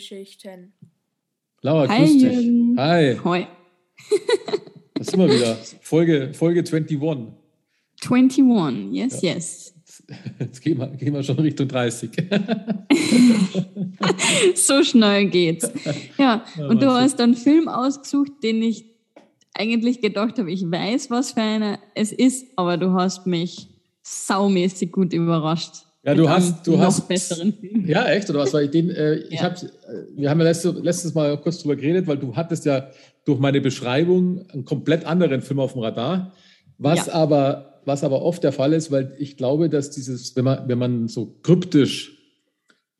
Filmgeschichten. Laura, Hi, grüß dich. Jürgen. Hi, Hoi. da sind wir wieder. Folge, Folge 21. 21, yes, yes. Jetzt gehen wir, gehen wir schon Richtung 30. So schnell geht's. Ja, Ja, und du hast einen Film ausgesucht, den ich eigentlich gedacht habe, ich weiß, was für einer es ist, aber du hast mich saumäßig gut überrascht. Ja, du hast- du noch hast- besseren Film. Ja, echt? Oder was? Weil ich den, äh, ich Ja. hab, äh, wir haben ja letzte, letztes Mal kurz drüber geredet, weil du hattest ja durch meine Beschreibung einen komplett anderen Film auf dem Radar. Was Ja. aber, was aber oft der Fall ist, weil ich glaube, dass dieses, wenn man, wenn man so kryptisch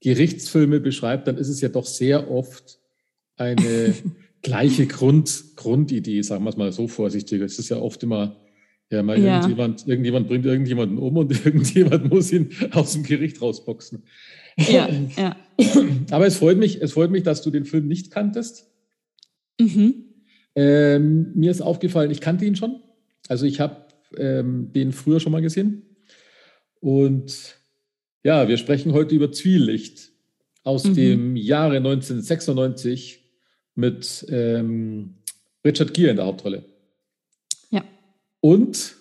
Gerichtsfilme beschreibt, dann ist es ja doch sehr oft eine gleiche Grund, Grundidee, sagen wir es mal so vorsichtig. Es ist ja oft immer, ja, mal Ja. Irgendjemand, irgendjemand bringt irgendjemanden um und irgendjemand muss ihn aus dem Gericht rausboxen. Ja, ja. Aber es freut mich, es freut mich, dass du den Film nicht kanntest. Mhm. Ähm, mir ist aufgefallen, ich kannte ihn schon. Also ich habe ähm, den früher schon mal gesehen. Und ja, wir sprechen heute über Zwielicht aus Mhm. dem Jahre 1996 mit ähm, Richard Gere in der Hauptrolle. Und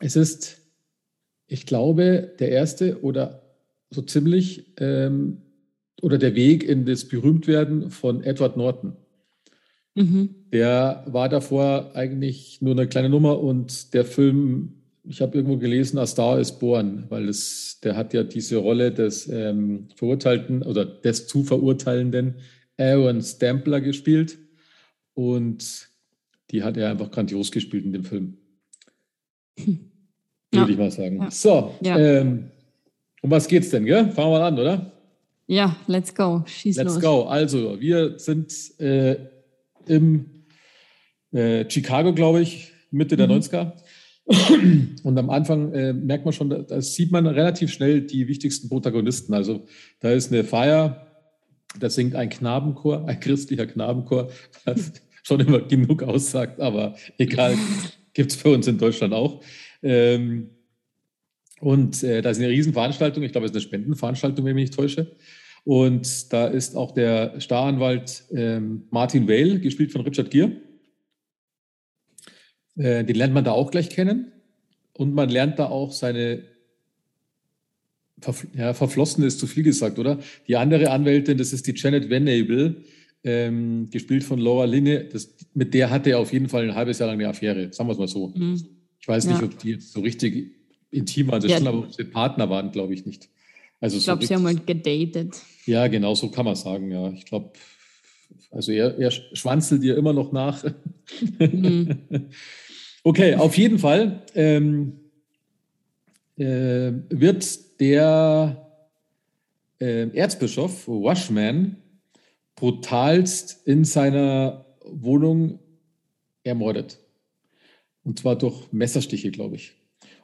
es ist, ich glaube, der erste oder so ziemlich ähm, oder der Weg in das Berühmtwerden von Edward Norton. Mhm. Der war davor eigentlich nur eine kleine Nummer und der Film, ich habe irgendwo gelesen, A Star is Born, weil es, der hat ja diese Rolle des ähm, Verurteilten oder des zu Verurteilenden Aaron Stampler gespielt und die hat er einfach grandios gespielt in dem Film. Ja. Würde ich mal sagen. Ja. So, Ja. ähm, um was geht's denn, gell? Fangen wir mal an, oder? Ja, let's go. Schieß Let's los. go. Also, wir sind äh, im äh, Chicago, glaube ich, Mitte der Mhm. 90er. Und am Anfang äh, merkt man schon, da, sieht man relativ schnell die wichtigsten Protagonisten. Also, da ist eine Feier, da singt ein Knabenchor, ein christlicher Knabenchor, was schon immer genug aussagt, aber egal, gibt es für uns in Deutschland auch. Ähm, und äh, da ist eine Riesenveranstaltung, ich glaube, es ist eine Spendenveranstaltung, wenn ich mich nicht täusche. Und da ist auch der Staranwalt ähm, Martin Vale, gespielt von Richard Gere. Äh, den lernt man da auch gleich kennen. Und man lernt da auch seine, Verf ja, Verflossene ist zu viel gesagt, oder? Die andere Anwältin, das ist die Janet Venable, ähm, gespielt von Laura Linne. Das, mit der hatte er auf jeden Fall ein halbes Jahr lang eine Affäre, sagen wir es mal so. Mhm. Ich weiß nicht, Ja. ob die jetzt so richtig intim waren, das Ja. schon, aber ob sie Partner waren, glaube ich nicht. Also Ich so glaube, sie haben mal gedatet. ja, genau, so kann man sagen, ja. Ich glaube, also er, er schwanzelt ihr immer noch nach. Mhm. okay, auf jeden Fall ähm, äh, wird der äh, Erzbischof Washman brutalst in seiner Wohnung ermordet. Und zwar durch Messerstiche, glaube ich.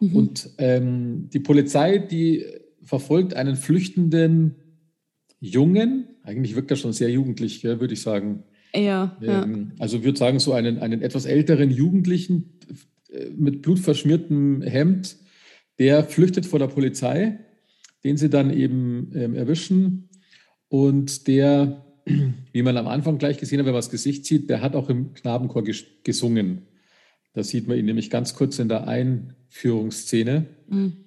Mhm. Und ähm, die Polizei, die verfolgt einen flüchtenden Jungen, eigentlich wirkt er schon sehr jugendlich, gell, würde ich sagen. ja, ja. Ähm, also würde sagen, so einen, einen etwas älteren Jugendlichen äh, mit blutverschmiertem Hemd, der flüchtet vor der Polizei, den sie dann eben ähm, erwischen. Und der, wie man am Anfang gleich gesehen hat, wenn man das Gesicht sieht, der hat auch im Knabenchor ges gesungen. Da sieht man ihn nämlich ganz kurz in der Einführungsszene. Mhm.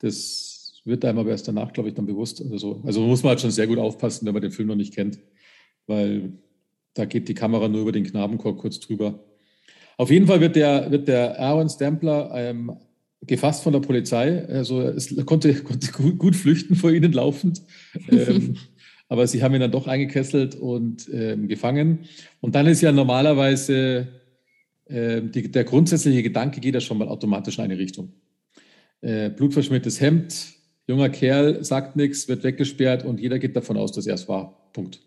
Das wird einem aber erst danach, glaube ich, dann bewusst. Also, so. also muss man halt schon sehr gut aufpassen, wenn man den Film noch nicht kennt, weil da geht die Kamera nur über den Knabenchor kurz drüber. Auf jeden Fall wird der, wird der Aaron Stampler ähm, gefasst von der Polizei. Also es konnte, konnte gut, gut flüchten vor ihnen laufend. Ähm, aber sie haben ihn dann doch eingekesselt und ähm, gefangen. Und dann ist ja normalerweise ähm, die, der grundsätzliche Gedanke geht ja schon mal automatisch in eine Richtung. Äh, blutverschmiertes Hemd, junger Kerl, sagt nichts, wird weggesperrt und jeder geht davon aus, dass er es war. Punkt.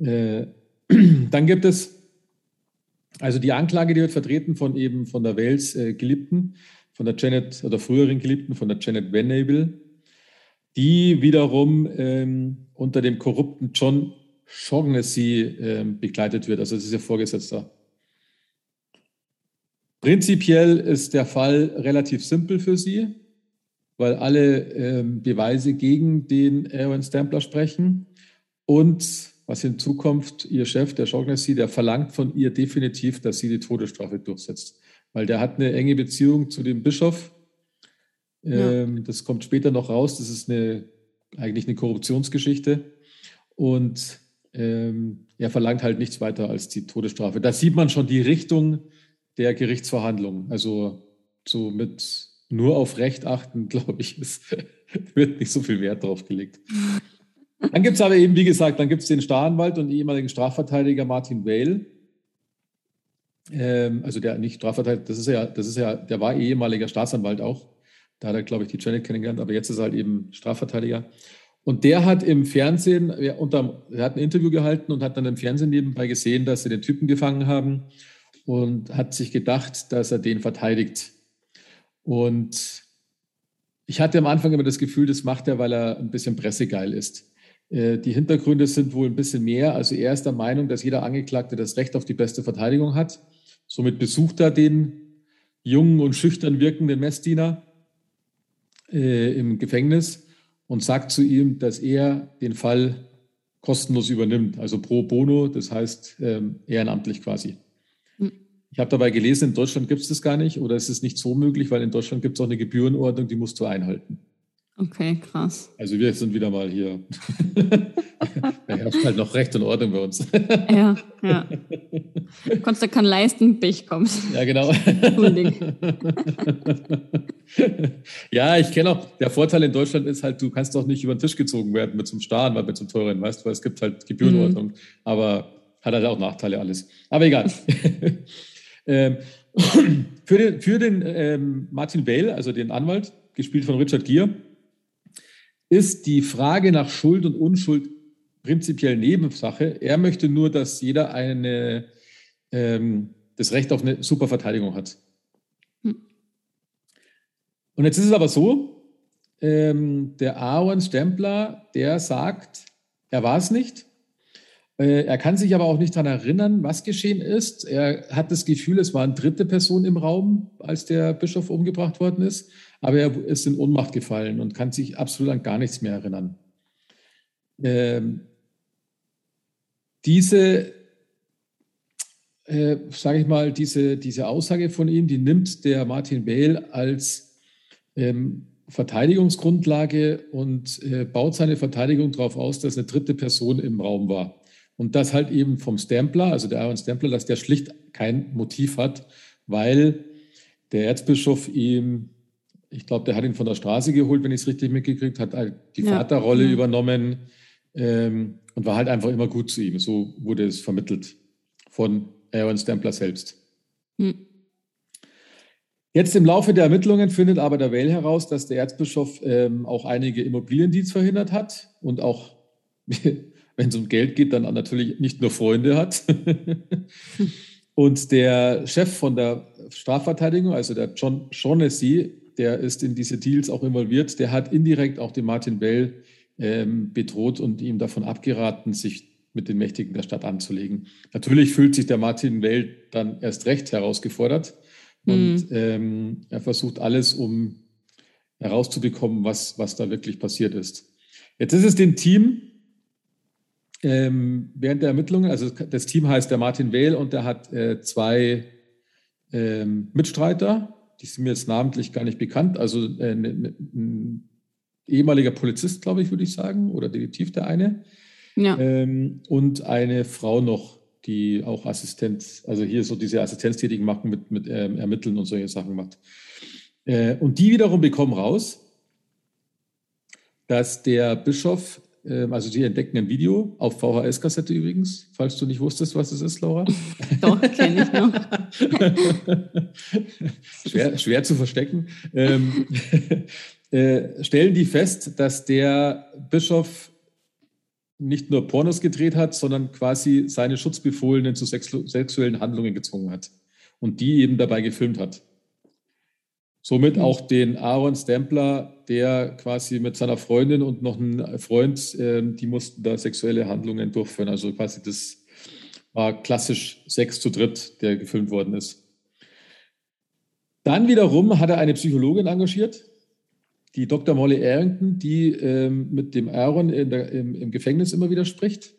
Äh, dann gibt es also die Anklage, die wird vertreten von eben von der Wales äh, Geliebten, von der Janet oder früheren Geliebten, von der Janet Venable, die wiederum ähm, unter dem korrupten John Shaughnessy ähm, begleitet wird. Also das ist ihr Vorgesetzter. Prinzipiell ist der Fall relativ simpel für sie, weil alle ähm, Beweise gegen den Aaron Stampler sprechen. Und was hinzukommt, ihr Chef, der Shaughnessy, der verlangt von ihr definitiv, dass sie die Todesstrafe durchsetzt. Weil der hat eine enge Beziehung zu dem Bischof. Ähm, ja. Das kommt später noch raus. Das ist eine, eigentlich eine Korruptionsgeschichte. Und ähm, er verlangt halt nichts weiter als die Todesstrafe. Da sieht man schon die Richtung der Gerichtsverhandlungen. Also so mit nur auf Recht achten, glaube ich, es wird nicht so viel Wert drauf gelegt. Dann gibt es aber eben, wie gesagt, dann gibt es den Staranwalt und ehemaligen Strafverteidiger Martin Whale. Ähm, also der nicht Strafverteidiger, das ist ja, das ist ja, der war ehemaliger Staatsanwalt auch. Da hat er, glaube ich, die Janet kennengelernt, aber jetzt ist er halt eben Strafverteidiger. Und der hat im Fernsehen, er, unter, er hat ein Interview gehalten und hat dann im Fernsehen nebenbei gesehen, dass sie den Typen gefangen haben und hat sich gedacht, dass er den verteidigt. Und ich hatte am Anfang immer das Gefühl, das macht er, weil er ein bisschen pressegeil ist. Äh, die Hintergründe sind wohl ein bisschen mehr. Also er ist der Meinung, dass jeder Angeklagte das Recht auf die beste Verteidigung hat. Somit besucht er den jungen und schüchtern wirkenden Messdiener äh, im Gefängnis und sagt zu ihm, dass er den Fall kostenlos übernimmt, also pro bono, das heißt ähm, ehrenamtlich quasi. Hm. Ich habe dabei gelesen, in Deutschland gibt es das gar nicht oder es ist nicht so möglich, weil in Deutschland gibt es auch eine Gebührenordnung, die musst du einhalten. Okay, krass. Also wir sind wieder mal hier. herrscht halt noch Recht und Ordnung bei uns. ja, ja. Konntest du kein leisten, Pech kommst. Ja, genau. ja, ich kenne auch, der Vorteil in Deutschland ist halt, du kannst doch nicht über den Tisch gezogen werden mit zum Staren, weil mit zum teuren, weißt du, weil es gibt halt Gebührenordnung. Mhm. Aber hat halt auch Nachteile alles. Aber egal. ähm, für den, für den ähm, Martin Bale, also den Anwalt, gespielt von Richard Gere, ist die Frage nach Schuld und Unschuld prinzipiell Nebensache. Er möchte nur, dass jeder eine, ähm, das Recht auf eine super Verteidigung hat. Hm. Und jetzt ist es aber so, ähm, der Aaron Stempler, der sagt, er war es nicht. Äh, er kann sich aber auch nicht daran erinnern, was geschehen ist. Er hat das Gefühl, es war eine dritte Person im Raum, als der Bischof umgebracht worden ist aber er ist in Ohnmacht gefallen und kann sich absolut an gar nichts mehr erinnern. Ähm, diese, äh, sage ich mal, diese, diese Aussage von ihm, die nimmt der Martin Bale als ähm, Verteidigungsgrundlage und äh, baut seine Verteidigung darauf aus, dass eine dritte Person im Raum war. Und das halt eben vom Stempler, also der Aaron Stempler, dass der schlicht kein Motiv hat, weil der Erzbischof ihm ich glaube, der hat ihn von der Straße geholt, wenn ich es richtig mitgekriegt, hat halt die ja. Vaterrolle ja. übernommen ähm, und war halt einfach immer gut zu ihm. So wurde es vermittelt von Aaron Stempler selbst. Hm. Jetzt im Laufe der Ermittlungen findet aber der Well heraus, dass der Erzbischof ähm, auch einige Immobiliendienst verhindert hat und auch, wenn es um Geld geht, dann natürlich nicht nur Freunde hat. und der Chef von der Strafverteidigung, also der John Shaughnessy, der ist in diese Deals auch involviert, der hat indirekt auch den Martin Bell ähm, bedroht und ihm davon abgeraten, sich mit den Mächtigen der Stadt anzulegen. Natürlich fühlt sich der Martin Bell dann erst recht herausgefordert und mhm. ähm, er versucht alles, um herauszubekommen, was, was da wirklich passiert ist. Jetzt ist es dem Team ähm, während der Ermittlungen, also das Team heißt der Martin Wehl und der hat äh, zwei ähm, Mitstreiter, die sind mir jetzt namentlich gar nicht bekannt. Also äh, ne, ne, ein ehemaliger Polizist, glaube ich, würde ich sagen, oder Detektiv der eine. Ja. Ähm, und eine Frau noch, die auch Assistent, also hier so diese Assistenztätigen machen mit, mit ähm, Ermitteln und solche Sachen macht. Äh, und die wiederum bekommen raus, dass der Bischof ähm, also sie entdecken ein Video auf VHS-Kassette übrigens, falls du nicht wusstest, was es ist, Laura. Doch, kenne ich noch. schwer, schwer zu verstecken. Ähm, äh, stellen die fest, dass der Bischof nicht nur Pornos gedreht hat, sondern quasi seine Schutzbefohlenen zu sexuellen Handlungen gezwungen hat und die eben dabei gefilmt hat. Somit mhm. auch den Aaron Stempler, der quasi mit seiner Freundin und noch ein Freund, äh, die mussten da sexuelle Handlungen durchführen. Also quasi das war klassisch Sex zu dritt, der gefilmt worden ist. Dann wiederum hat er eine Psychologin engagiert, die Dr. Molly Arrington, die ähm, mit dem Aaron der, im, im Gefängnis immer wieder spricht.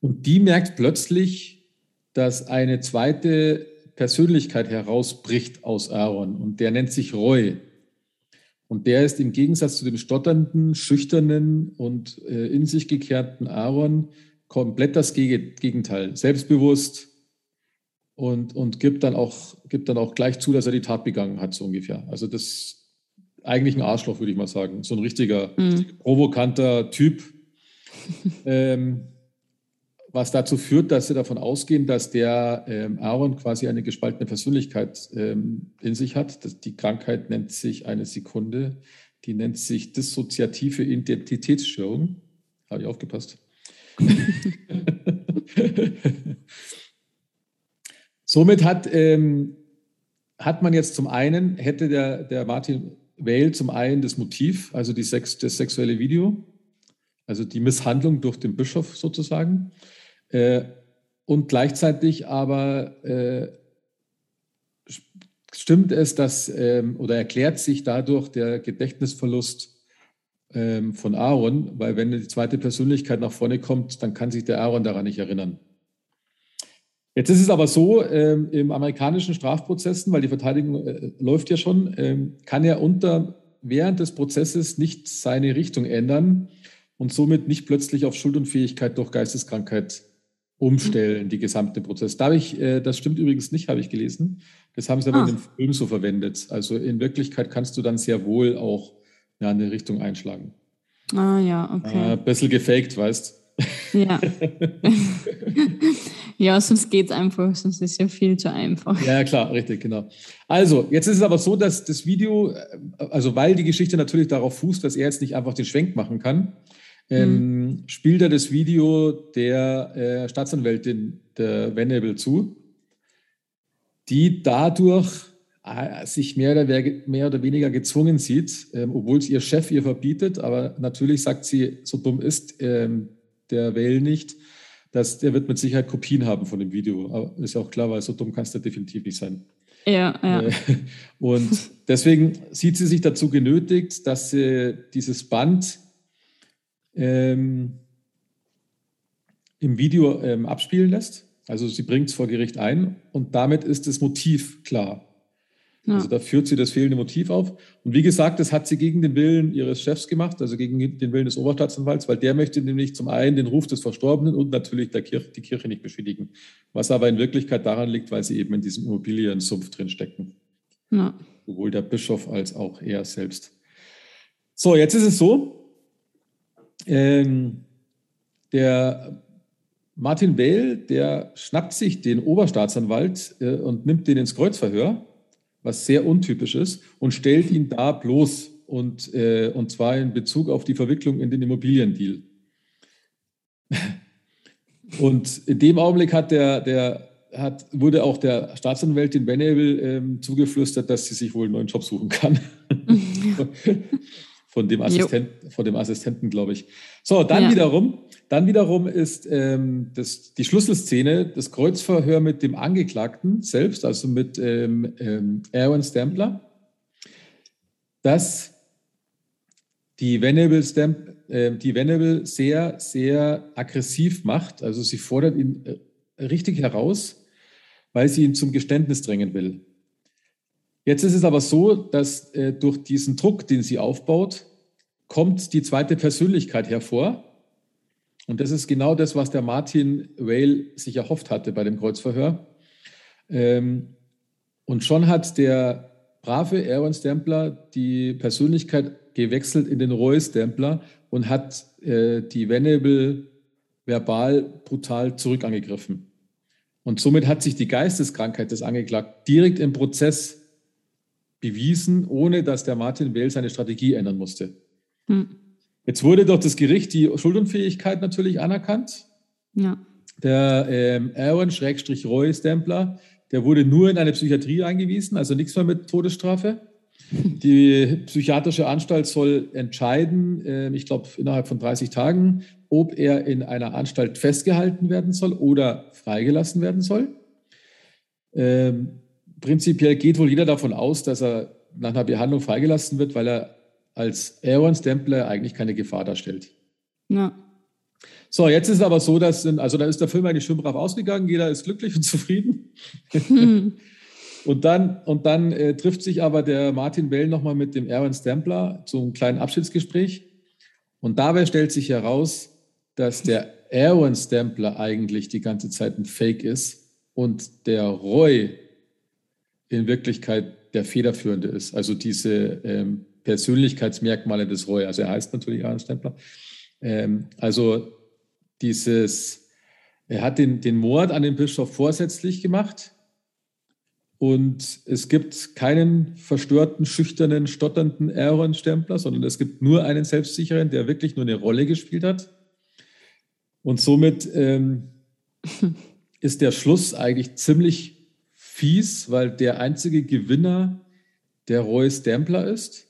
Und die merkt plötzlich, dass eine zweite Persönlichkeit herausbricht aus Aaron und der nennt sich Roy. Und der ist im Gegensatz zu dem stotternden, schüchternen und äh, in sich gekehrten Aaron komplett das Gegenteil. Selbstbewusst und, und gibt, dann auch, gibt dann auch gleich zu, dass er die Tat begangen hat, so ungefähr. Also das eigentlich ein Arschloch, würde ich mal sagen. So ein richtiger, mhm. provokanter Typ. ähm, was dazu führt, dass sie davon ausgehen, dass der ähm, Aaron quasi eine gespaltene Persönlichkeit ähm, in sich hat. Das, die Krankheit nennt sich eine Sekunde, die nennt sich dissoziative Identitätsstörung. Habe ich aufgepasst. Somit hat, ähm, hat man jetzt zum einen, hätte der, der Martin Weil zum einen das Motiv, also die Sex, das sexuelle Video, also die Misshandlung durch den Bischof sozusagen. Äh, und gleichzeitig aber äh, stimmt es, dass ähm, oder erklärt sich dadurch der Gedächtnisverlust ähm, von Aaron, weil wenn die zweite Persönlichkeit nach vorne kommt, dann kann sich der Aaron daran nicht erinnern. Jetzt ist es aber so, ähm, im amerikanischen Strafprozessen, weil die Verteidigung äh, läuft ja schon, ähm, kann er unter während des Prozesses nicht seine Richtung ändern und somit nicht plötzlich auf Schuldunfähigkeit durch Geisteskrankheit umstellen, die gesamte Prozess. Darf ich, äh, das stimmt übrigens nicht, habe ich gelesen. Das haben sie aber ah. in dem Film so verwendet. Also in Wirklichkeit kannst du dann sehr wohl auch ja, eine Richtung einschlagen. Ah ja, okay. Äh, bisschen gefaked, weißt Ja. ja, sonst geht es einfach, sonst ist es ja viel zu einfach. Ja, klar, richtig, genau. Also, jetzt ist es aber so, dass das Video, äh, also weil die Geschichte natürlich darauf fußt, dass er jetzt nicht einfach den Schwenk machen kann, ähm, mhm. spielt er das Video der äh, Staatsanwältin der Venable zu, die dadurch äh, sich mehr oder, mehr oder, weniger gezwungen sieht, ähm, obwohl es ihr Chef ihr verbietet, aber natürlich sagt sie, so dumm ist ähm, der Well nicht, dass der wird mit Sicherheit Kopien haben von dem Video. Aber ist ja auch klar, weil so dumm kannst du definitiv nicht sein. Ja, ja. Äh, und deswegen sieht sie sich dazu genötigt, dass sie dieses Band ähm, im Video ähm, abspielen lässt. Also sie bringt es vor Gericht ein und damit ist das Motiv klar. Ja. Also da führt sie das fehlende Motiv auf. Und wie gesagt, das hat sie gegen den Willen ihres Chefs gemacht, also gegen den Willen des Oberstaatsanwalts, weil der möchte nämlich zum einen den Ruf des Verstorbenen und natürlich der Kirche, die Kirche nicht beschädigen. Was aber in Wirklichkeit daran liegt, weil sie eben in diesem Immobiliensumpf drin stecken. Ja. Sowohl der Bischof als auch er selbst. So, jetzt ist es so, ähm, der Martin Bell, der schnappt sich den Oberstaatsanwalt äh, und nimmt den ins Kreuzverhör, was sehr untypisch ist, und stellt ihn da bloß und, äh, und zwar in Bezug auf die Verwicklung in den Immobiliendeal. Und in dem Augenblick hat der, der hat, wurde auch der Staatsanwältin Benable ähm, zugeflüstert, dass sie sich wohl einen neuen Job suchen kann. von dem, Assistent, von dem Assistenten, glaube ich. So, dann ja. wiederum, dann wiederum ist ähm, das, die Schlüsselszene das Kreuzverhör mit dem Angeklagten selbst, also mit ähm, ähm, Aaron Stempler, dass die Venable, Stamp, äh, die Venable sehr, sehr aggressiv macht. Also sie fordert ihn äh, richtig heraus, weil sie ihn zum Geständnis drängen will. Jetzt ist es aber so, dass äh, durch diesen Druck, den sie aufbaut, kommt die zweite Persönlichkeit hervor. Und das ist genau das, was der Martin Whale sich erhofft hatte bei dem Kreuzverhör. Ähm, und schon hat der brave Aaron Stempler die Persönlichkeit gewechselt in den Roy Stempler und hat äh, die Venable verbal brutal zurückangegriffen. Und somit hat sich die Geisteskrankheit des Angeklagten direkt im Prozess bewiesen, ohne dass der Martin Weil seine Strategie ändern musste. Hm. Jetzt wurde durch das Gericht die Schuldunfähigkeit natürlich anerkannt. Ja. Der ähm, Aaron-Roy Stempler, der wurde nur in eine Psychiatrie eingewiesen, also nichts mehr mit Todesstrafe. Die psychiatrische Anstalt soll entscheiden, äh, ich glaube innerhalb von 30 Tagen, ob er in einer Anstalt festgehalten werden soll oder freigelassen werden soll. Ähm, prinzipiell geht wohl jeder davon aus, dass er nach einer Behandlung freigelassen wird, weil er als Aaron Stempler eigentlich keine Gefahr darstellt. Ja. So, jetzt ist es aber so, dass, also da ist der Film eigentlich schön brav ausgegangen, jeder ist glücklich und zufrieden. Hm. und dann, und dann äh, trifft sich aber der Martin Bell nochmal mit dem Aaron Stempler zu einem kleinen Abschiedsgespräch. Und dabei stellt sich heraus, dass der Aaron Stempler eigentlich die ganze Zeit ein Fake ist und der Roy in Wirklichkeit der Federführende ist. Also diese ähm, Persönlichkeitsmerkmale des Roy. Also er heißt natürlich Aaron Stempler. Ähm, also dieses, er hat den, den Mord an den Bischof vorsätzlich gemacht und es gibt keinen verstörten, schüchternen, stotternden Aaron-Stempler, sondern es gibt nur einen selbstsicheren, der wirklich nur eine Rolle gespielt hat. Und somit ähm, ist der Schluss eigentlich ziemlich fies, weil der einzige Gewinner der Roy Stempler ist.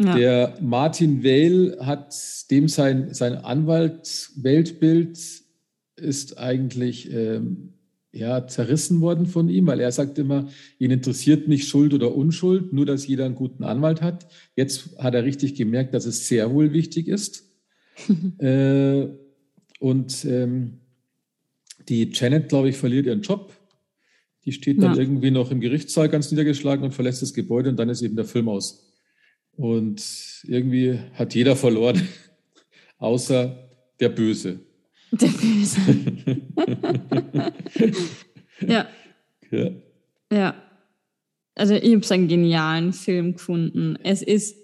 Ja. Der Martin Weil hat dem sein, sein Anwalt-Weltbild ist eigentlich ähm, ja, zerrissen worden von ihm, weil er sagt immer, ihn interessiert nicht Schuld oder Unschuld, nur dass jeder einen guten Anwalt hat. Jetzt hat er richtig gemerkt, dass es sehr wohl wichtig ist. äh, und ähm, die Janet, glaube ich, verliert ihren Job. Die steht dann ja. irgendwie noch im Gerichtssaal ganz niedergeschlagen und verlässt das Gebäude und dann ist eben der Film aus. Und irgendwie hat jeder verloren, außer der Böse. Der Böse. ja. ja. Ja. Also ich habe so einen genialen Film gefunden. Es ist,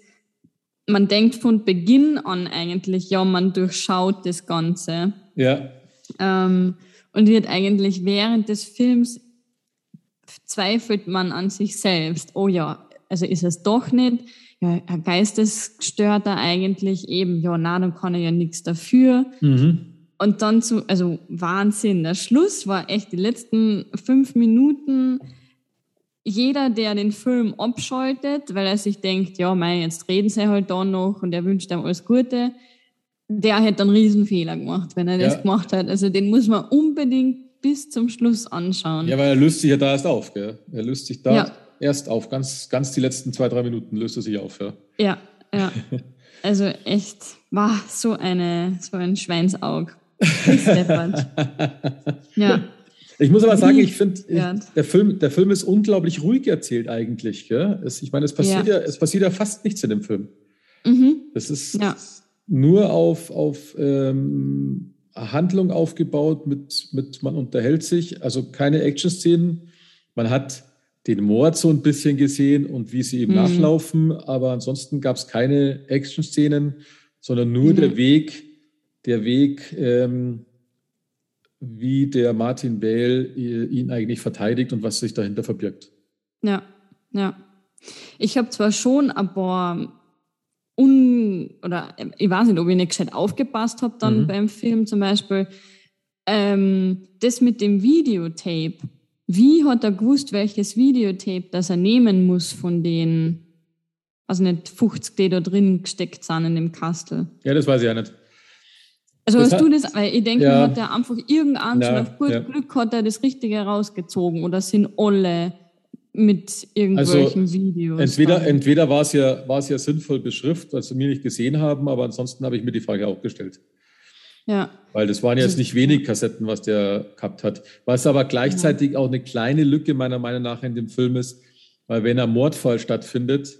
man denkt von Beginn an eigentlich, ja, man durchschaut das Ganze. Ja. Ähm, und wird eigentlich während des Films zweifelt man an sich selbst. Oh ja, also ist es doch nicht ja, ein Geistesgestörter eigentlich eben, ja, na, dann kann er ja nichts dafür. Mhm. Und dann zu, also Wahnsinn. Der Schluss war echt die letzten fünf Minuten. Jeder, der den Film abschaltet, weil er sich denkt, ja, mei, jetzt reden sie halt da noch und er wünscht ihm alles Gute, der hätte einen Riesenfehler gemacht, wenn er ja. das gemacht hat. Also den muss man unbedingt bis zum Schluss anschauen. Ja, weil er löst sich ja da erst auf, gell? Er löst sich da. Ja erst auf. Ganz, ganz die letzten zwei, drei Minuten löst er sich auf. Ja, ja. ja. Also echt, war so, eine, so ein Schweinsaug. ja. Ich muss aber sagen, ich finde, der Film, der Film ist unglaublich ruhig erzählt eigentlich. Gell? Es, ich meine, es passiert ja. ja. es passiert ja fast nichts in dem Film. Mhm. Es ist ja. nur auf, auf ähm, Handlung aufgebaut, mit, mit man unterhält sich, also keine Action-Szenen. Man hat den Mord so ein bisschen gesehen und wie sie ihm mhm. nachlaufen, aber ansonsten gab es keine Action-Szenen, sondern nur mhm. der Weg, der Weg, ähm, wie der Martin Bale ihn eigentlich verteidigt und was sich dahinter verbirgt. Ja, ja. Ich habe zwar schon ein paar oder ich weiß nicht, ob ich nicht gescheit aufgepasst habe dann mhm. beim Film zum Beispiel. Ähm, das mit dem Videotape, wie hat er gewusst, welches Videotape das er nehmen muss von den, also nicht 50, die da drin gesteckt sind in dem Kastel? Ja, das weiß ich ja nicht. Also das hast du das, weil ich denke, ja. hat er einfach irgendeins ja, auf gut ja. Glück hat er das Richtige rausgezogen oder sind alle mit irgendwelchen also, Videos? Entweder, entweder war es ja, war es ja sinnvoll beschriftet, was wir nicht gesehen haben, aber ansonsten habe ich mir die Frage auch gestellt. Ja. Weil das waren jetzt nicht wenig Kassetten, was der gehabt hat. Was aber gleichzeitig ja. auch eine kleine Lücke meiner Meinung nach in dem Film ist, weil wenn ein Mordfall stattfindet,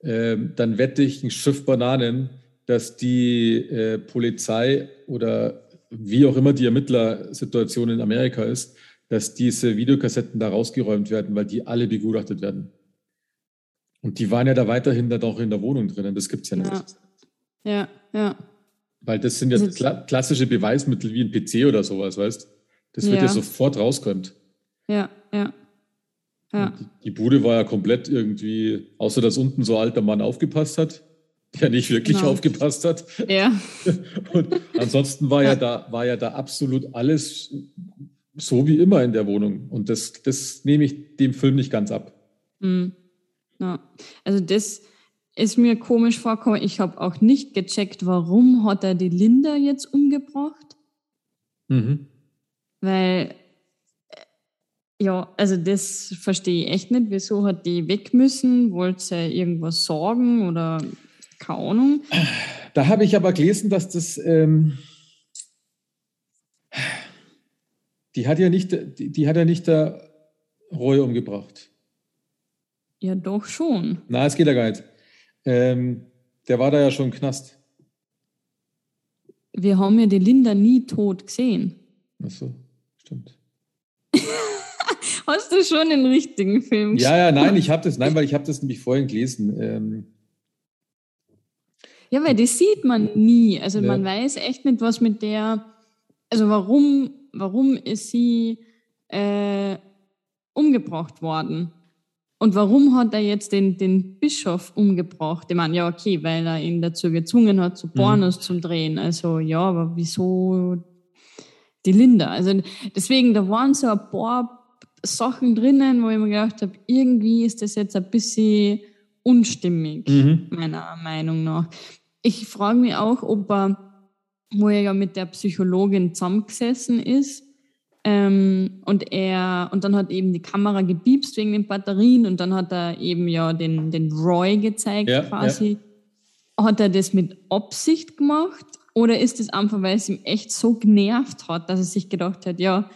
äh, dann wette ich ein Schiff Bananen, dass die äh, Polizei oder wie auch immer die Ermittlersituation in Amerika ist, dass diese Videokassetten da rausgeräumt werden, weil die alle begutachtet werden. Und die waren ja da weiterhin dann auch in der Wohnung drinnen. Das gibt es ja nicht. Ja, ja. ja. Weil das sind ja das kla klassische Beweismittel wie ein PC oder sowas, weißt Das wird ja, ja sofort rauskommt. Ja, ja. ja. Die, die, Bude war ja komplett irgendwie, außer dass unten so ein alter Mann aufgepasst hat, der nicht wirklich genau. aufgepasst hat. Ja. Und ansonsten war ja. ja da, war ja da absolut alles so wie immer in der Wohnung. Und das, das nehme ich dem Film nicht ganz ab. Mhm. Ja. Also das ist mir komisch vorgekommen. Ich habe auch nicht gecheckt, warum hat er die Linda jetzt umgebracht. Mhm. Weil Ja, also das verstehe ich echt nicht. Wieso hat die weg müssen? Wollte sie irgendwas sorgen oder keine Ahnung? Da habe ich aber gelesen, dass das. Ähm, die hat ja nicht, die, die hat ja nicht der Roy umgebracht. Ja, doch schon. Na, es geht ja gar nicht. Ähm, der war da ja schon im Knast. Wir haben ja die Linda nie tot gesehen. Ach so, stimmt. Hast du schon den richtigen Film gesehen? Ja, ja, nein, ich habe das, nein, weil ich habe das nämlich vorhin gelesen. Ähm, ja, weil das sieht man nie. Also ja. man weiß echt nicht, was mit der, also warum, warum ist sie äh, umgebracht worden? Und warum hat er jetzt den, den Bischof umgebracht? Ich meine, ja, okay, weil er ihn dazu gezwungen hat, zu Pornos mhm. zu drehen. Also ja, aber wieso die Linda? Also deswegen, da waren so ein paar Sachen drinnen, wo ich mir gedacht habe, irgendwie ist das jetzt ein bisschen unstimmig, mhm. meiner Meinung nach. Ich frage mich auch, ob er, wo er ja mit der Psychologin zusammengesessen ist, ähm, und er, und dann hat eben die Kamera gebiebst wegen den Batterien und dann hat er eben ja den, den Roy gezeigt ja, quasi. Ja. Hat er das mit Absicht gemacht oder ist es einfach, weil es ihm echt so genervt hat, dass er sich gedacht hat, ja,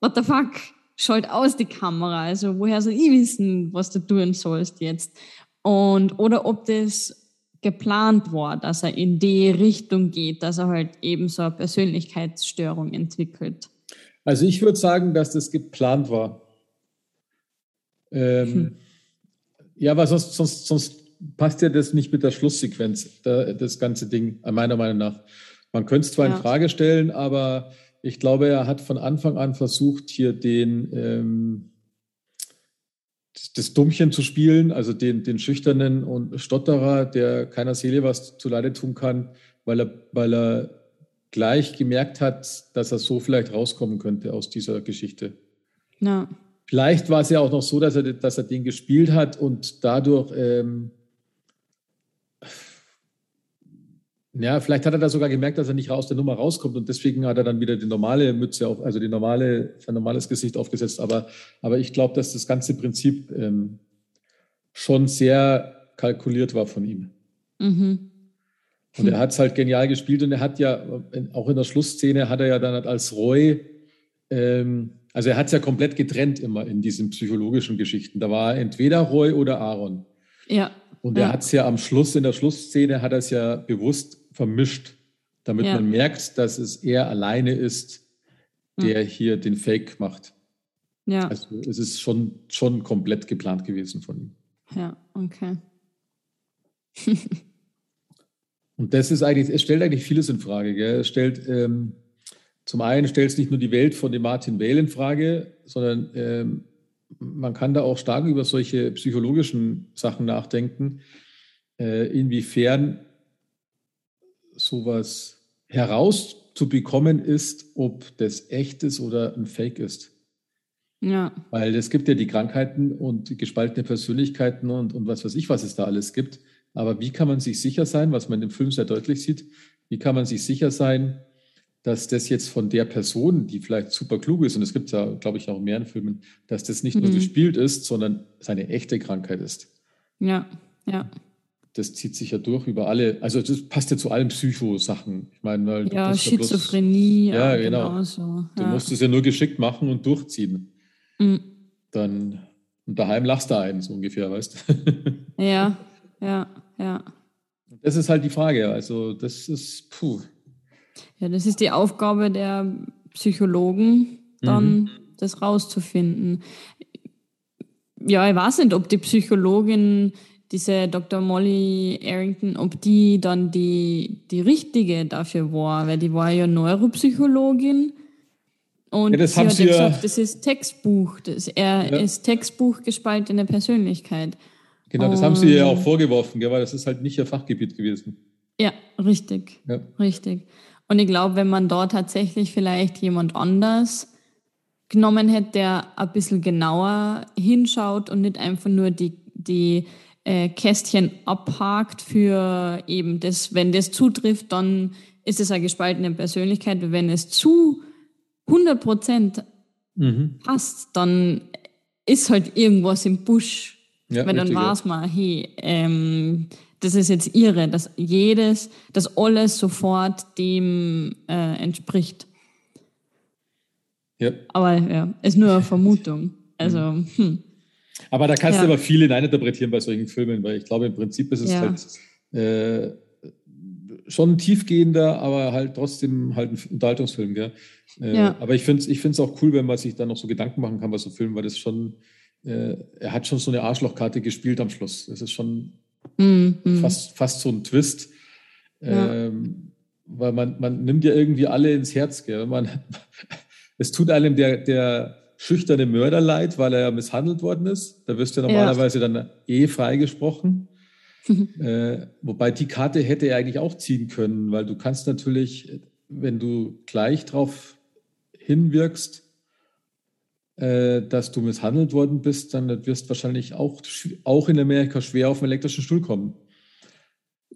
what the fuck, schalt aus die Kamera. Also woher soll ich wissen, was du tun sollst jetzt? Und, oder ob das geplant war, dass er in die Richtung geht, dass er halt eben so eine Persönlichkeitsstörung entwickelt. Also ich würde sagen, dass das geplant war. Ähm, hm. Ja, weil sonst, sonst, sonst passt ja das nicht mit der Schlusssequenz, das ganze Ding, meiner Meinung nach. Man könnte es zwar ja. in Frage stellen, aber ich glaube, er hat von Anfang an versucht, hier den ähm, das Dummchen zu spielen, also den, den Schüchternen und Stotterer, der keiner Seele was zuleide tun kann, weil er, weil er gleich gemerkt hat, dass er so vielleicht rauskommen könnte aus dieser Geschichte. Ja. Vielleicht war es ja auch noch so, dass er, dass er den gespielt hat und dadurch ähm, Ja, vielleicht hat er da sogar gemerkt, dass er nicht aus der Nummer rauskommt und deswegen hat er dann wieder die normale Mütze auf, also die normale, sein normales Gesicht aufgesetzt. Aber, aber ich glaube, dass das ganze Prinzip ähm, schon sehr kalkuliert war von ihm. Mhm. Und er hat es halt genial gespielt und er hat ja, auch in der Schlussszene hat er ja dann als Roy, ähm, also er hat es ja komplett getrennt immer in diesen psychologischen Geschichten. Da war entweder Roy oder Aaron. Ja. Und er hat es ja am Schluss, in der Schlussszene, hat er es ja bewusst vermischt, damit ja. man merkt, dass es er alleine ist, der mhm. hier den Fake macht. Ja. Also es ist schon, schon komplett geplant gewesen von ihm. Ja, okay. Und das ist eigentlich, es stellt eigentlich vieles in Frage. Gell? Es stellt ähm, zum einen stellt es nicht nur die Welt von dem Martin Weil in Frage, sondern ähm, man kann da auch stark über solche psychologischen Sachen nachdenken, äh, inwiefern sowas herauszubekommen ist, ob das echt ist oder ein Fake ist. Ja. Weil es gibt ja die Krankheiten und gespaltene Persönlichkeiten und, und was weiß ich, was es da alles gibt. Aber wie kann man sich sicher sein, was man im Film sehr deutlich sieht, wie kann man sich sicher sein, dass das jetzt von der Person, die vielleicht super klug ist, und es gibt ja, glaube ich, auch in mehreren Filmen, dass das nicht mhm. nur gespielt ist, sondern seine echte Krankheit ist. Ja, ja. Das zieht sich ja durch über alle, also das passt ja zu allen Psychosachen. Ich meine, weil ja, Schizophrenie. Ja, genau. Genauso. Ja. Du musst es ja nur geschickt machen und durchziehen. Mhm. Dann und daheim lachst du einen, so ungefähr, weißt du? Ja, ja, ja. Das ist halt die Frage. Also, das ist, puh. Ja, das ist die Aufgabe der Psychologen, dann mhm. das rauszufinden. Ja, ich weiß nicht, ob die Psychologin, diese Dr. Molly Arrington, ob die dann die, die richtige dafür war, weil die war ja Neuropsychologin. Und ja, das sie hat sie gesagt, ja das ist Textbuch, das, er ja. ist Textbuch gespaltene Persönlichkeit. Genau, das Und, haben sie ja auch vorgeworfen, weil das ist halt nicht ihr Fachgebiet gewesen. Ja, richtig. Ja. Richtig. Und ich glaube, wenn man da tatsächlich vielleicht jemand anders genommen hätte, der ein bisschen genauer hinschaut und nicht einfach nur die, die äh, Kästchen abhakt für eben das, wenn das zutrifft, dann ist es eine gespaltene Persönlichkeit. Wenn es zu 100 Prozent mhm. passt, dann ist halt irgendwas im Busch. Ja, Weil dann richtig, weiß man, hey, ähm, das ist jetzt ihre, dass jedes, dass alles sofort dem äh, entspricht. Ja. Aber ja, ist nur eine Vermutung. Also, mhm. hm. Aber da kannst ja. du aber viel hineininterpretieren bei solchen Filmen, weil ich glaube, im Prinzip ist es ja. halt äh, schon tiefgehender, aber halt trotzdem halt ein Unterhaltungsfilm. Gell? Äh, ja. Aber ich finde es ich auch cool, wenn man sich dann noch so Gedanken machen kann bei so Filmen, weil das schon, äh, er hat schon so eine Arschlochkarte gespielt am Schluss. Das ist schon mhm. fast, fast so ein Twist. Ähm, weil man, man nimmt ja irgendwie alle ins Herz. Gell? Man, es tut einem der, der schüchterne Mörder leid, weil er ja misshandelt worden ist. Da wirst du ja normalerweise ja. dann eh freigesprochen. äh, wobei die Karte hätte er eigentlich auch ziehen können, weil du kannst natürlich, wenn du gleich darauf hinwirkst, äh, dass du misshandelt worden bist, dann wirst du wahrscheinlich auch, auch in Amerika schwer auf den elektrischen Stuhl kommen.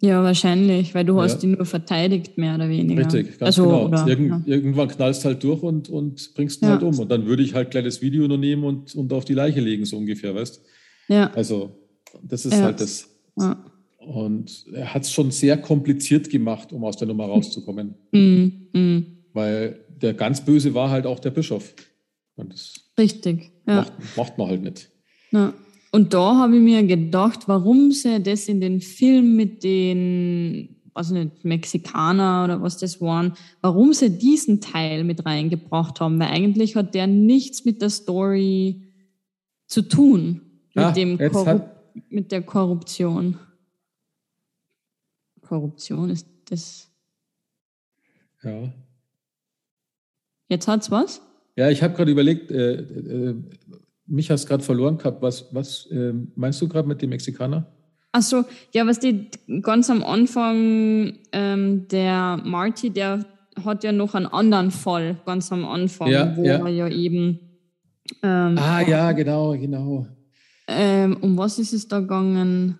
Ja, wahrscheinlich, weil du ja. hast ihn nur verteidigt, mehr oder weniger. Richtig, ganz also, genau. Oder, Irgend, ja. Irgendwann knallst halt durch und, und bringst ihn ja. halt um. Und dann würde ich halt gleich das Video nur nehmen und, und auf die Leiche legen, so ungefähr, weißt Ja. Also, das ist halt das. Und er hat es schon sehr kompliziert gemacht, um aus der Nummer rauszukommen. Mhm. Mhm. Weil der ganz Böse war halt auch der Bischof. Richtig, ja. Macht, macht man halt nicht. Ja. Und da habe ich mir gedacht, warum sie das in den Film mit den, weiß nicht, Mexikaner oder was das waren, warum sie diesen Teil mit reingebracht haben, weil eigentlich hat der nichts mit der Story zu tun, mit, ah, dem mit der Korruption. Korruption ist das. Ja. Jetzt hat's was? Ja, ich habe gerade überlegt, äh, äh, mich hast gerade verloren gehabt. Was, was äh, meinst du gerade mit dem Mexikaner? Ach so, ja, was die ganz am Anfang, ähm, der Marty, der hat ja noch einen anderen Fall ganz am Anfang, ja, wo ja. er ja eben. Ähm, ah, ja, genau, genau. Ähm, um was ist es da gegangen?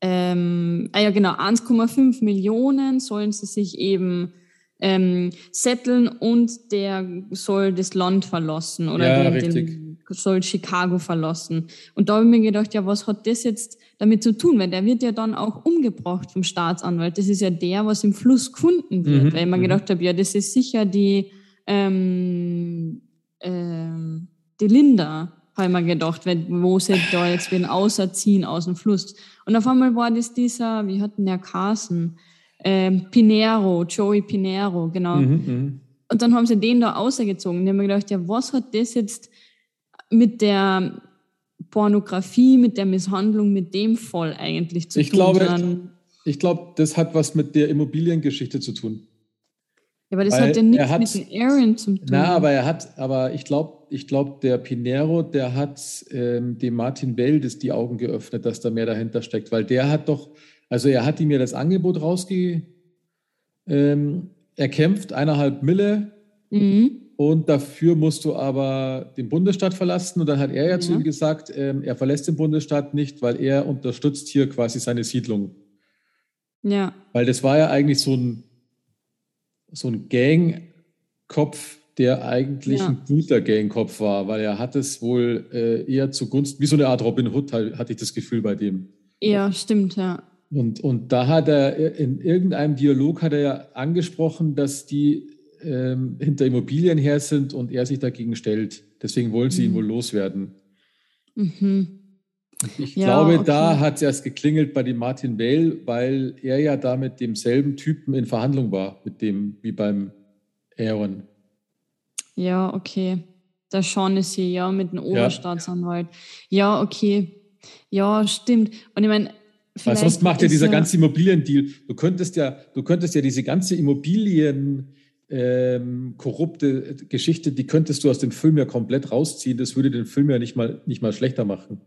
Ähm, ah ja, genau, 1,5 Millionen sollen sie sich eben ähm, setteln und der soll das Land verlassen oder ja, den, den, soll Chicago verlassen. Und da habe ich mir gedacht, ja, was hat das jetzt damit zu tun? Weil der wird ja dann auch umgebracht vom Staatsanwalt. Das ist ja der, was im Fluss gefunden wird. Mhm, weil ich mir mhm. gedacht habe, ja, das ist sicher die, ähm, ähm, die Linda, habe ich mir gedacht, wo sie da jetzt wen auserziehen aus dem Fluss. Und auf einmal war das dieser, wie hat denn der Carson? ähm, Pinero, Joey Pinero, genau. Mhm, mhm, und dann haben sie den da außergezogen. Die haben mir gedacht, ja, was hat das jetzt mit der Pornografie, mit der Misshandlung, mit dem Fall eigentlich zu ich tun? Glaube, ich glaube, das hat was mit der Immobiliengeschichte zu tun. Ja, aber das Weil hat ja nichts hat, mit dem Aaron zu tun. Na, aber er hat, aber ich glaube, ich glaube, der Pinero, der hat ähm, dem Martin Bell das die Augen geöffnet, dass da mehr dahinter steckt, weil der hat doch, also er hat ihm ja das Angebot rausge ähm, erkämpft, eineinhalb Mille. Mhm. Und dafür musst du aber den Bundesstaat verlassen. Und dann hat er ja, ja. zu ihm gesagt, ähm, er verlässt den Bundesstaat nicht, weil er unterstützt hier quasi seine Siedlung. Ja. Weil das war ja eigentlich so ein, so ein Gangkopf, der eigentlich ja. ein guter Gangkopf war, weil er hat es wohl äh, eher zugunsten, wie so eine Art Robin Hood, hatte ich das Gefühl bei dem. Ja, stimmt, ja. Und, und da hat er in irgendeinem Dialog hat er ja angesprochen, dass die ähm, hinter Immobilien her sind und er sich dagegen stellt. Deswegen wollen sie mhm. ihn wohl loswerden. Mhm. Ich ja, glaube, okay. da hat es erst geklingelt bei dem Martin Bale, weil er ja da mit demselben Typen in Verhandlung war, mit dem wie beim Aaron. Ja, okay. Der Shaughnessy, ja, mit dem Oberstaatsanwalt. Ja. ja, okay. Ja, stimmt. Und ich meine, weil sonst macht ja dieser ganze Immobiliendeal, du könntest ja, du könntest ja diese ganze Immobilien ähm, korrupte Geschichte, die könntest du aus dem Film ja komplett rausziehen. Das würde den Film ja nicht mal, nicht mal schlechter machen.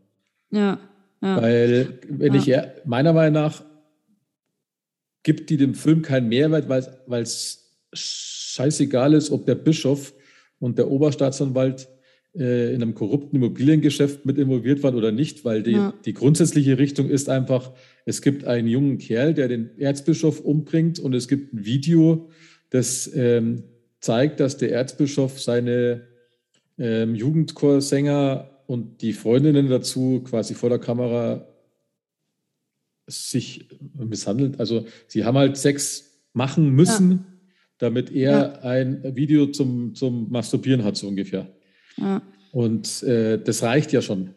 Ja. ja. Weil, wenn ja. ich meiner Meinung nach gibt die dem Film keinen Mehrwert, weil es scheißegal ist, ob der Bischof und der Oberstaatsanwalt äh, in einem korrupten Immobiliengeschäft mit involviert waren oder nicht, weil die, ja. die grundsätzliche Richtung ist einfach, es gibt einen jungen Kerl, der den Erzbischof umbringt und es gibt ein Video, das ähm, zeigt, dass der Erzbischof seine ähm, Jugendchorsänger und die Freundinnen dazu quasi vor der Kamera sich misshandelt. Also sie haben halt Sex machen müssen, ja. damit er ja. ein Video zum, zum Masturbieren hat, so ungefähr. Ja. Und äh, das reicht ja schon.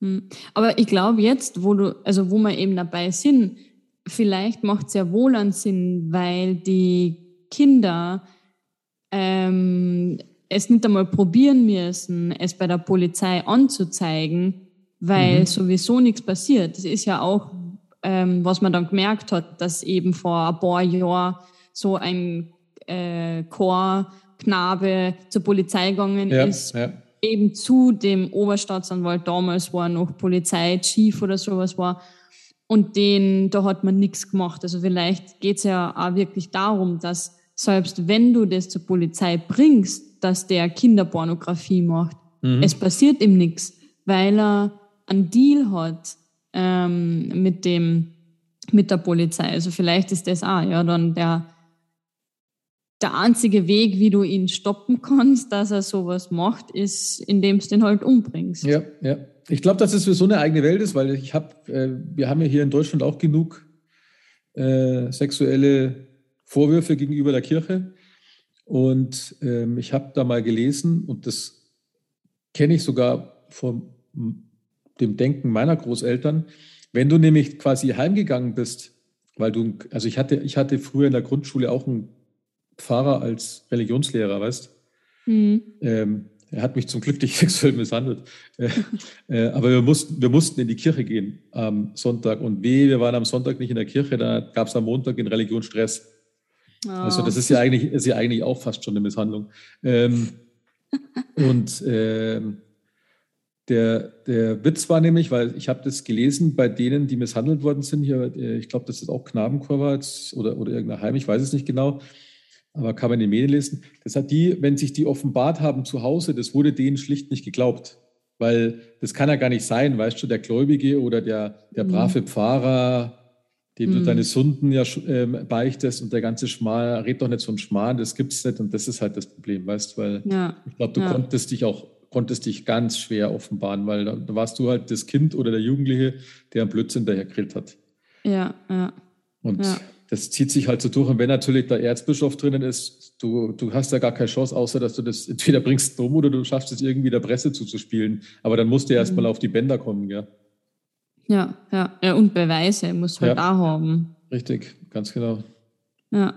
Hm. Aber ich glaube jetzt, wo du, also wo wir eben dabei sind, vielleicht macht es ja wohl einen Sinn, weil die Kinder ähm, es nicht einmal probieren müssen, es bei der Polizei anzuzeigen, weil mhm. sowieso nichts passiert. Das ist ja auch, ähm, was man dann gemerkt hat, dass eben vor ein paar Jahren so ein äh, Chorknabe zur Polizei gegangen ja, ist, ja. eben zu dem Oberstaatsanwalt damals war noch Polizeichief oder sowas war. Und den, da hat man nichts gemacht. Also vielleicht geht es ja auch wirklich darum, dass selbst wenn du das zur Polizei bringst, dass der Kinderpornografie macht, mhm. es passiert ihm nichts, weil er einen Deal hat ähm, mit dem mit der Polizei. Also vielleicht ist das auch ja dann der der einzige Weg, wie du ihn stoppen kannst, dass er sowas macht, ist, indem du den halt umbringst. Ja, ja. Ich glaube, dass es für so eine eigene Welt ist, weil ich habe, äh, wir haben ja hier in Deutschland auch genug äh, sexuelle Vorwürfe gegenüber der Kirche. Und ähm, ich habe da mal gelesen, und das kenne ich sogar von dem Denken meiner Großeltern, wenn du nämlich quasi heimgegangen bist, weil du, also ich hatte, ich hatte früher in der Grundschule auch einen Pfarrer als Religionslehrer, weißt mhm. ähm, er hat mich zum Glück nicht sexuell misshandelt. Äh, äh, aber wir mussten, wir mussten in die Kirche gehen am Sonntag. Und weh, wir waren am Sonntag nicht in der Kirche, da gab es am Montag in Religion Stress. Oh. Also das ist ja eigentlich, ist ja eigentlich auch fast schon eine Misshandlung. Ähm, und ähm, der, der Witz war nämlich, weil ich habe das gelesen, bei denen, die misshandelt worden sind, hier, äh, ich glaube, das ist auch Knabenchor oder, oder irgendein Heim, ich weiß es nicht genau, aber kann man in den Medien lesen. Das hat die, wenn sich die offenbart haben zu Hause, das wurde denen schlicht nicht geglaubt. Weil das kann ja gar nicht sein, weißt du, der Gläubige oder der, der mhm. brave Pfarrer, dem du mhm. deine Sünden ja äh, beichtest und der ganze Schmal, red doch nicht so ein Schmarrn, das gibt's nicht und das ist halt das Problem, weißt du, weil ja. ich glaube, du ja. konntest dich auch konntest dich ganz schwer offenbaren, weil da, da, warst du halt das Kind oder der Jugendliche, der einen Blödsinn daher grillt hat. Ja, ja. Und ja. Das zieht sich halt so durch. Und wenn natürlich der Erzbischof drinnen ist, du, du hast ja gar keine Chance, außer dass du das entweder bringst drum oder du schaffst es irgendwie der Presse zuzuspielen. Aber dann musst du ja erstmal mhm. auf die Bänder kommen, ja. Ja, ja, ja, und Beweise muss halt ja. auch haben. Richtig, ganz genau. Ja.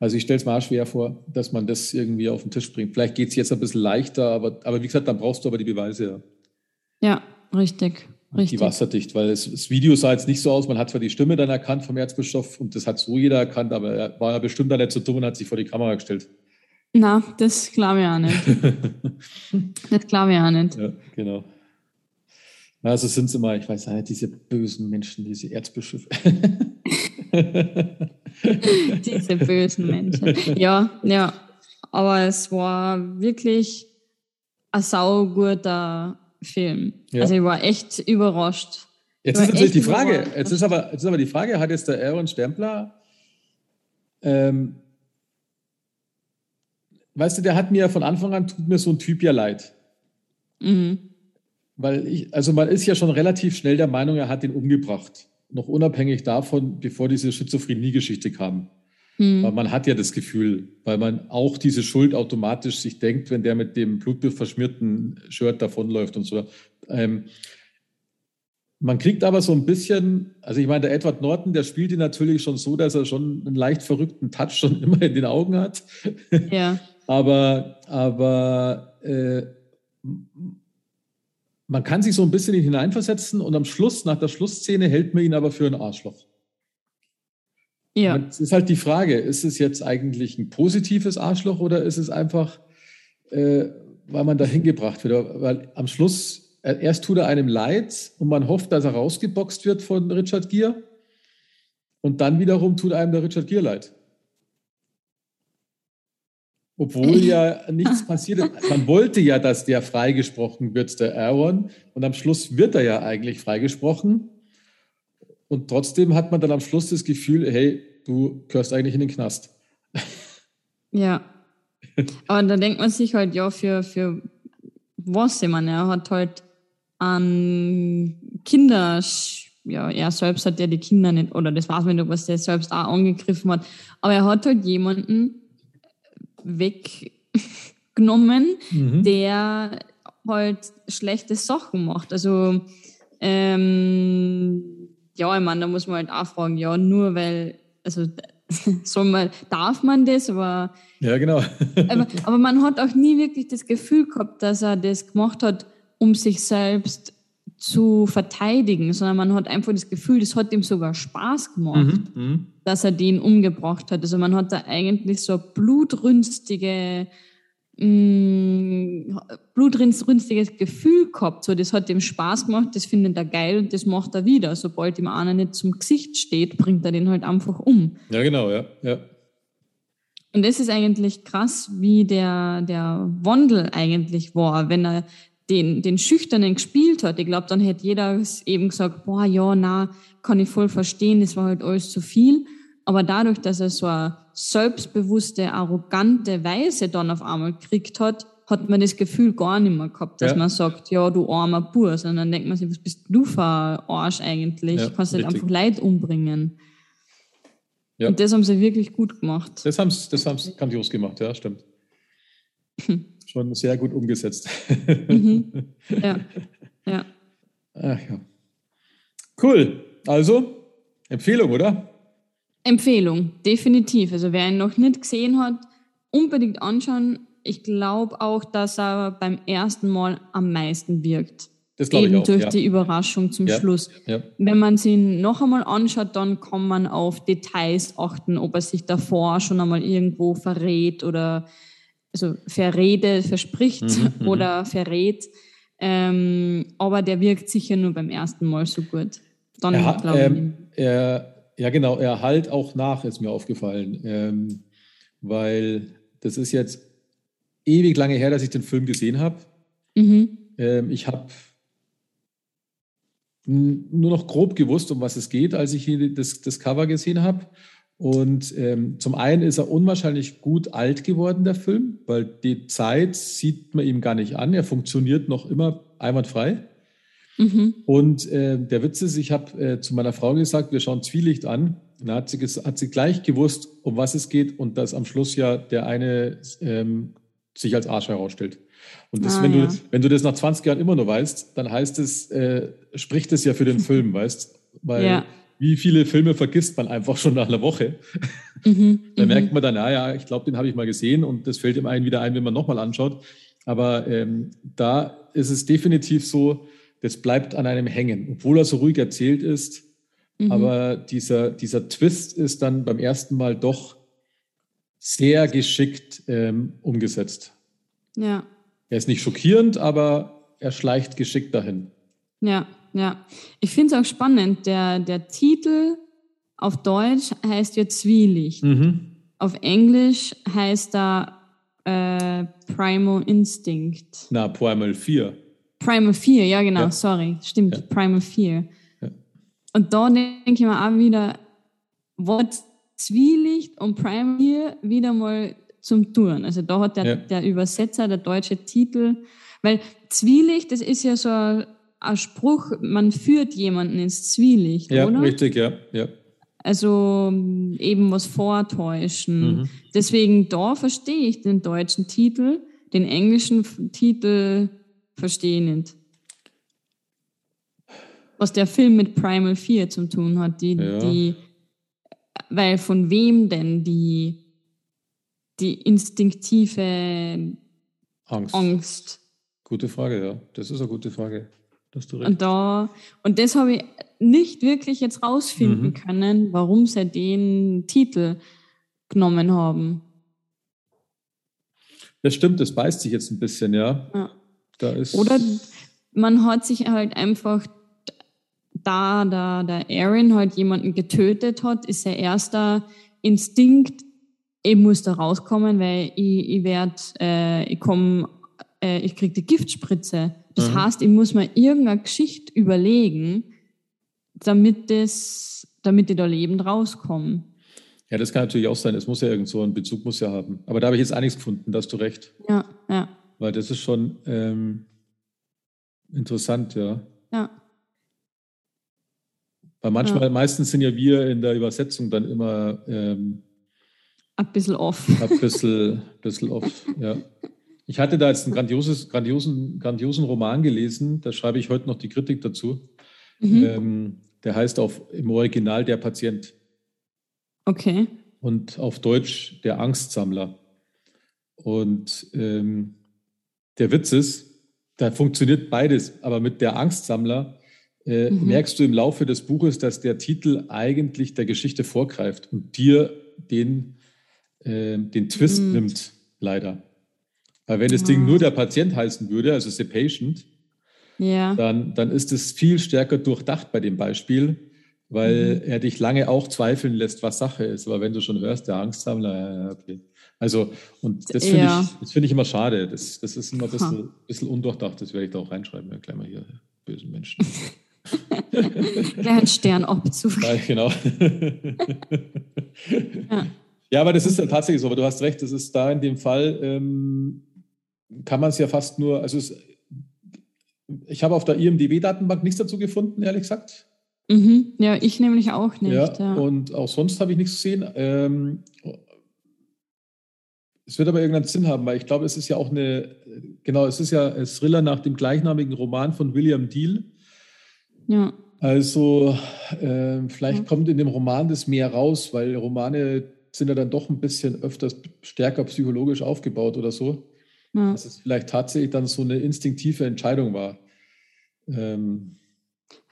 Also ich stelle es mir auch schwer vor, dass man das irgendwie auf den Tisch bringt. Vielleicht geht es jetzt ein bisschen leichter, aber, aber wie gesagt, dann brauchst du aber die Beweise. Ja, ja richtig. Richtig. Die wasserdicht, weil es, das Video sah jetzt nicht so aus, man hat zwar die Stimme dann erkannt vom Erzbischof und das hat so jeder erkannt, aber er war ja bestimmt dann nicht so dumm und hat sich vor die Kamera gestellt. Na, das glaube ich auch nicht. das glaube ich auch nicht. Ja, genau. Also sind es immer, ich weiß nicht, diese bösen Menschen, diese Erzbischöfe. diese bösen Menschen. Ja, ja. Aber es war wirklich ein sauguter Film. Ja. Also ich war echt überrascht. Jetzt ist natürlich die Frage, jetzt ist, aber, jetzt ist aber die Frage, hat jetzt der Aaron Stempler, ähm, weißt du, der hat mir von Anfang an, tut mir so ein Typ ja leid. Mhm. Weil ich, also man ist ja schon relativ schnell der Meinung, er hat ihn umgebracht. Noch unabhängig davon, bevor diese Schizophrenie-Geschichte kam. Hm. Weil man hat ja das Gefühl, weil man auch diese Schuld automatisch sich denkt, wenn der mit dem blutverschmierten Shirt davonläuft und so. Ähm, man kriegt aber so ein bisschen, also ich meine, der Edward Norton, der spielt ihn natürlich schon so, dass er schon einen leicht verrückten Touch schon immer in den Augen hat. Ja. aber aber äh, man kann sich so ein bisschen hineinversetzen und am Schluss, nach der Schlussszene, hält man ihn aber für ein Arschloch. Ja. Es ist halt die Frage, ist es jetzt eigentlich ein positives Arschloch oder ist es einfach, äh, weil man da hingebracht wird? Weil am Schluss, äh, erst tut er einem leid und man hofft, dass er rausgeboxt wird von Richard Gere und dann wiederum tut einem der Richard Gere leid. Obwohl ja nichts passiert ist. Man wollte ja, dass der freigesprochen wird, der Aaron. Und am Schluss wird er ja eigentlich freigesprochen. Und trotzdem hat man dann am Schluss das Gefühl, hey, du gehörst eigentlich in den Knast. Ja. Aber da denkt man sich halt, ja, für, für was, meine, er hat halt an Kinder, ja, er selbst hat ja die Kinder nicht, oder das weiß man nicht, was er selbst auch angegriffen hat, aber er hat halt jemanden weggenommen, mhm. der halt schlechte Sachen macht. Also, ähm, ja, ich meine, da muss man halt auch fragen, ja, nur weil, also soll man, darf man das, aber. Ja, genau. aber, aber man hat auch nie wirklich das Gefühl gehabt, dass er das gemacht hat, um sich selbst zu verteidigen, sondern man hat einfach das Gefühl, das hat ihm sogar Spaß gemacht, mhm, mhm. dass er den umgebracht hat. Also man hat da eigentlich so blutrünstige blutrünstiges Gefühl gehabt. So, das hat ihm Spaß gemacht, das findet er geil und das macht er wieder. Sobald ihm einer nicht zum Gesicht steht, bringt er den halt einfach um. Ja, genau, ja. ja. Und das ist eigentlich krass, wie der, der Wandel eigentlich war, wenn er den, den Schüchternen gespielt hat. Ich glaube, dann hätte jeder eben gesagt, boah, ja, na, kann ich voll verstehen, das war halt alles zu viel. Aber dadurch, dass er so eine selbstbewusste, arrogante Weise dann auf einmal gekriegt hat, hat man das Gefühl gar nicht mehr gehabt, dass ja. man sagt, ja, du armer Bur, sondern dann denkt man sich, was bist du für ein Arsch eigentlich? Ja, Kannst du halt einfach Leid umbringen. Ja. Und das haben sie wirklich gut gemacht. Das haben sie das haben's grandios gemacht, ja, stimmt. Schon sehr gut umgesetzt. Mhm. Ja, ja. Ach ja. Cool. Also, Empfehlung, oder? Empfehlung, definitiv. Also wer ihn noch nicht gesehen hat, unbedingt anschauen. Ich glaube auch, dass er beim ersten Mal am meisten wirkt. Das glaube ich auch. durch ja. die Überraschung zum ja, Schluss. Ja. Wenn man sie noch einmal anschaut, dann kann man auf Details achten, ob er sich davor schon einmal irgendwo verrät oder also verrede, verspricht mhm, mhm. oder verrät. Ähm, aber der wirkt sicher nur beim ersten Mal so gut. Dann glaube ich. Ähm, er, ja, genau, er halt auch nach, ist mir aufgefallen. Ähm, weil das ist jetzt ewig lange her, dass ich den Film gesehen habe. Mhm. Ähm, ich habe nur noch grob gewusst, um was es geht, als ich hier das, das Cover gesehen habe. Und ähm, zum einen ist er unwahrscheinlich gut alt geworden, der Film, weil die Zeit sieht man ihm gar nicht an. Er funktioniert noch immer einwandfrei. Mhm. Und äh, der Witz ist, ich habe äh, zu meiner Frau gesagt, wir schauen Zwielicht an. Und da hat sie, hat sie gleich gewusst, um was es geht und dass am Schluss ja der eine ähm, sich als Arsch herausstellt. Und das, ah, wenn, ja. du, wenn du das nach 20 Jahren immer noch weißt, dann heißt es, äh, spricht es ja für den Film, weißt Weil ja. wie viele Filme vergisst man einfach schon nach einer Woche? Mhm, da mhm. merkt man dann, naja, ich glaube, den habe ich mal gesehen und das fällt ihm einen wieder ein, wenn man nochmal anschaut. Aber ähm, da ist es definitiv so, das bleibt an einem hängen, obwohl er so ruhig erzählt ist. Mhm. Aber dieser, dieser Twist ist dann beim ersten Mal doch sehr geschickt ähm, umgesetzt. Ja. Er ist nicht schockierend, aber er schleicht geschickt dahin. Ja, ja. Ich finde es auch spannend. Der, der Titel auf Deutsch heißt ja Zwielicht. Mhm. Auf Englisch heißt er äh, Primal Instinct. Na, Primal 4. Primal 4, ja genau, ja. sorry, stimmt, ja. Primal 4. Ja. Und da denke ich mir auch wieder, Wort Zwielicht und Primal 4 wieder mal zum Touren. Also da hat der, der Übersetzer, der deutsche Titel, weil Zwielicht, das ist ja so ein, ein Spruch, man führt jemanden ins Zwielicht, ja, oder? richtig, ja, ja. Also eben was vortäuschen. Mhm. Deswegen da verstehe ich den deutschen Titel, den englischen Titel verstehe nicht. Was der Film mit Primal 4 zu tun hat, die, ja. die, weil von wem denn die, die instinktive Angst. Angst? Gute Frage, ja. Das ist eine gute Frage. Und, da, und das habe ich nicht wirklich jetzt rausfinden mhm. können, warum sie den Titel genommen haben. Das stimmt, das beißt sich jetzt ein bisschen, ja. ja. Da ist Oder man hat sich halt einfach, da da der Aaron halt jemanden getötet hat, ist der erste Instinkt, ich muss da rauskommen, weil ich, ich werde, äh, ich komme, äh, ich kriege die Giftspritze. Das mhm. heißt, ich muss mir irgendeine Geschichte überlegen, damit das, damit ich da lebend rauskomme. Ja, das kann natürlich auch sein. Es muss ja irgend so einen Bezug muss ja haben. Aber da habe ich jetzt auch nichts gefunden, da hast du recht. Ja, ja. Weil das ist schon ähm, interessant, ja. Ja. Weil manchmal, ja. meistens sind ja wir in der Übersetzung dann immer ähm, ein bisschen off. Ein bisschen, bisschen off, ja. Ich hatte da jetzt einen grandioses, grandiosen, grandiosen Roman gelesen, da schreibe ich heute noch die Kritik dazu. Mhm. Ähm, der heißt auf, im Original Der Patient. Okay. Und auf Deutsch Der Angstsammler. Und ähm, der Witz ist, da funktioniert beides, aber mit Der Angstsammler äh, mhm. merkst du im Laufe des Buches, dass der Titel eigentlich der Geschichte vorgreift und dir den, äh, den Twist mhm. nimmt, leider. Weil wenn das Ding nur der Patient heißen würde, also The Patient, ja. dann, dann ist es viel stärker durchdacht bei dem Beispiel, weil mhm. er dich lange auch zweifeln lässt, was Sache ist. Aber wenn du schon hörst, der Angstsammler, ja, okay. Also, und das finde ja. ich, find ich immer schade. Das, das ist immer ein bisschen, bisschen undurchdacht. Das werde ich da auch reinschreiben. Ja, gleich mal hier, bösen Menschen. Gleich ein Sternabzug. Ja, genau. ja. ja. aber das ist ja tatsächlich so. Aber du hast recht, das ist da in dem Fall, ähm, kann man es ja fast nur, also es, ich habe auf der IMDB-Datenbank nichts dazu gefunden, ehrlich gesagt. Mhm. Ja, ich nämlich auch nicht. Ja, ja. Und auch sonst habe ich nichts gesehen. Ähm, es wird aber irgendeinen Sinn haben, weil ich glaube, es ist ja auch eine, genau, es ist ja ein Thriller nach dem gleichnamigen Roman von William Deal. Ja. Also äh, vielleicht ja. kommt in dem Roman das mehr raus, weil Romane sind ja dann doch ein bisschen öfters stärker psychologisch aufgebaut oder so. Ja. Dass es vielleicht tatsächlich dann so eine instinktive Entscheidung war. Ähm,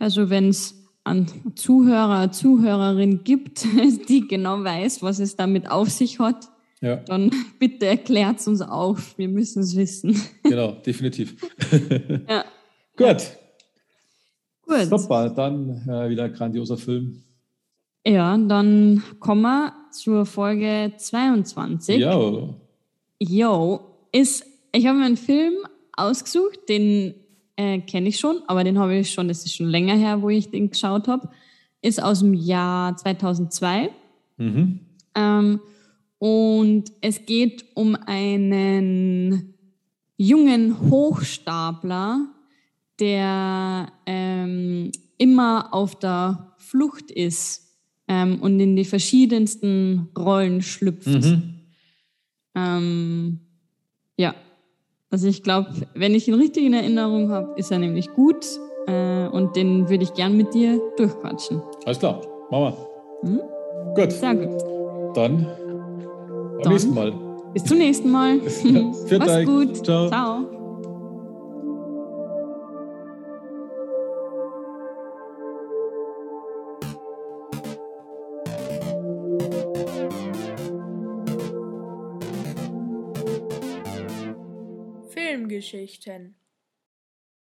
also wenn es an Zuhörer, Zuhörerin gibt, die genau weiß, was es damit auf sich hat, ja. dann bitte erklärt es uns auf. Wir müssen es wissen. Genau, definitiv. ja. Gut. Gut. Super, dann äh, wieder ein grandioser Film. Ja, dann kommen wir zur Folge 22. Jo. Jo, ist, ich habe mir einen Film ausgesucht, den äh, kenne ich schon, aber den habe ich schon, das ist schon länger her, wo ich den geschaut habe. Ist aus dem Jahr 2002. Mhm. Ähm, und es geht um einen jungen Hochstapler, der ähm, immer auf der Flucht ist ähm, und in die verschiedensten Rollen schlüpft. Mhm. Ähm, ja, also ich glaube, wenn ich ihn richtig in Erinnerung habe, ist er nämlich gut äh, und den würde ich gern mit dir durchquatschen. Alles klar, machen wir. Hm? Gut. Sehr gut. Dann beim Dann nächsten Mal. Bis zum nächsten Mal. Mach's gut. Ciao. Ciao. Geschichten